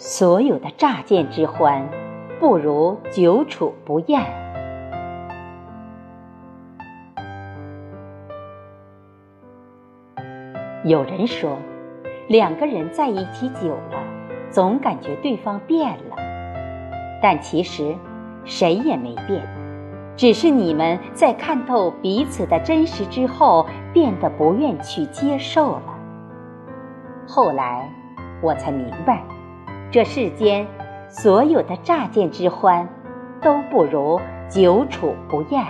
所有的乍见之欢，不如久处不厌。有人说，两个人在一起久了，总感觉对方变了，但其实谁也没变，只是你们在看透彼此的真实之后，变得不愿去接受了。后来我才明白。这世间所有的乍见之欢，都不如久处不厌。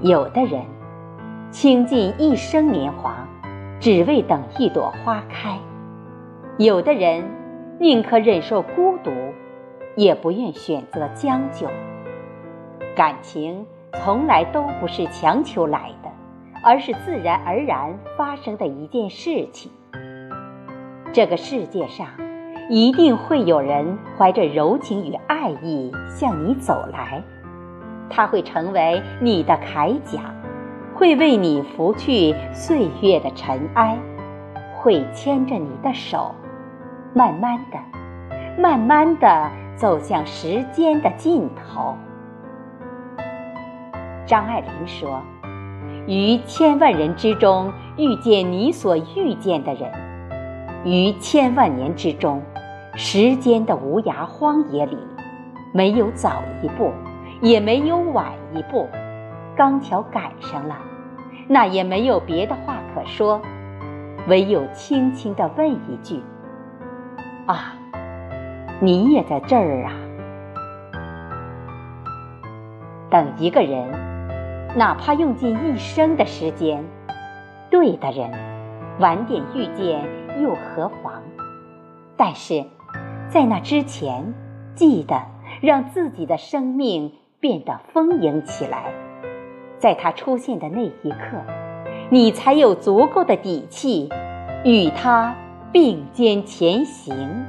有的人倾尽一生年华，只为等一朵花开；有的人宁可忍受孤独，也不愿选择将就。感情从来都不是强求来的，而是自然而然发生的一件事情。这个世界上，一定会有人怀着柔情与爱意向你走来，他会成为你的铠甲，会为你拂去岁月的尘埃，会牵着你的手，慢慢的、慢慢的走向时间的尽头。张爱玲说：“于千万人之中遇见你所遇见的人。”于千万年之中，时间的无涯荒野里，没有早一步，也没有晚一步，刚巧赶上了，那也没有别的话可说，唯有轻轻地问一句：“啊，你也在这儿啊？”等一个人，哪怕用尽一生的时间，对的人，晚点遇见。又何妨？但是，在那之前，记得让自己的生命变得丰盈起来。在他出现的那一刻，你才有足够的底气与他并肩前行。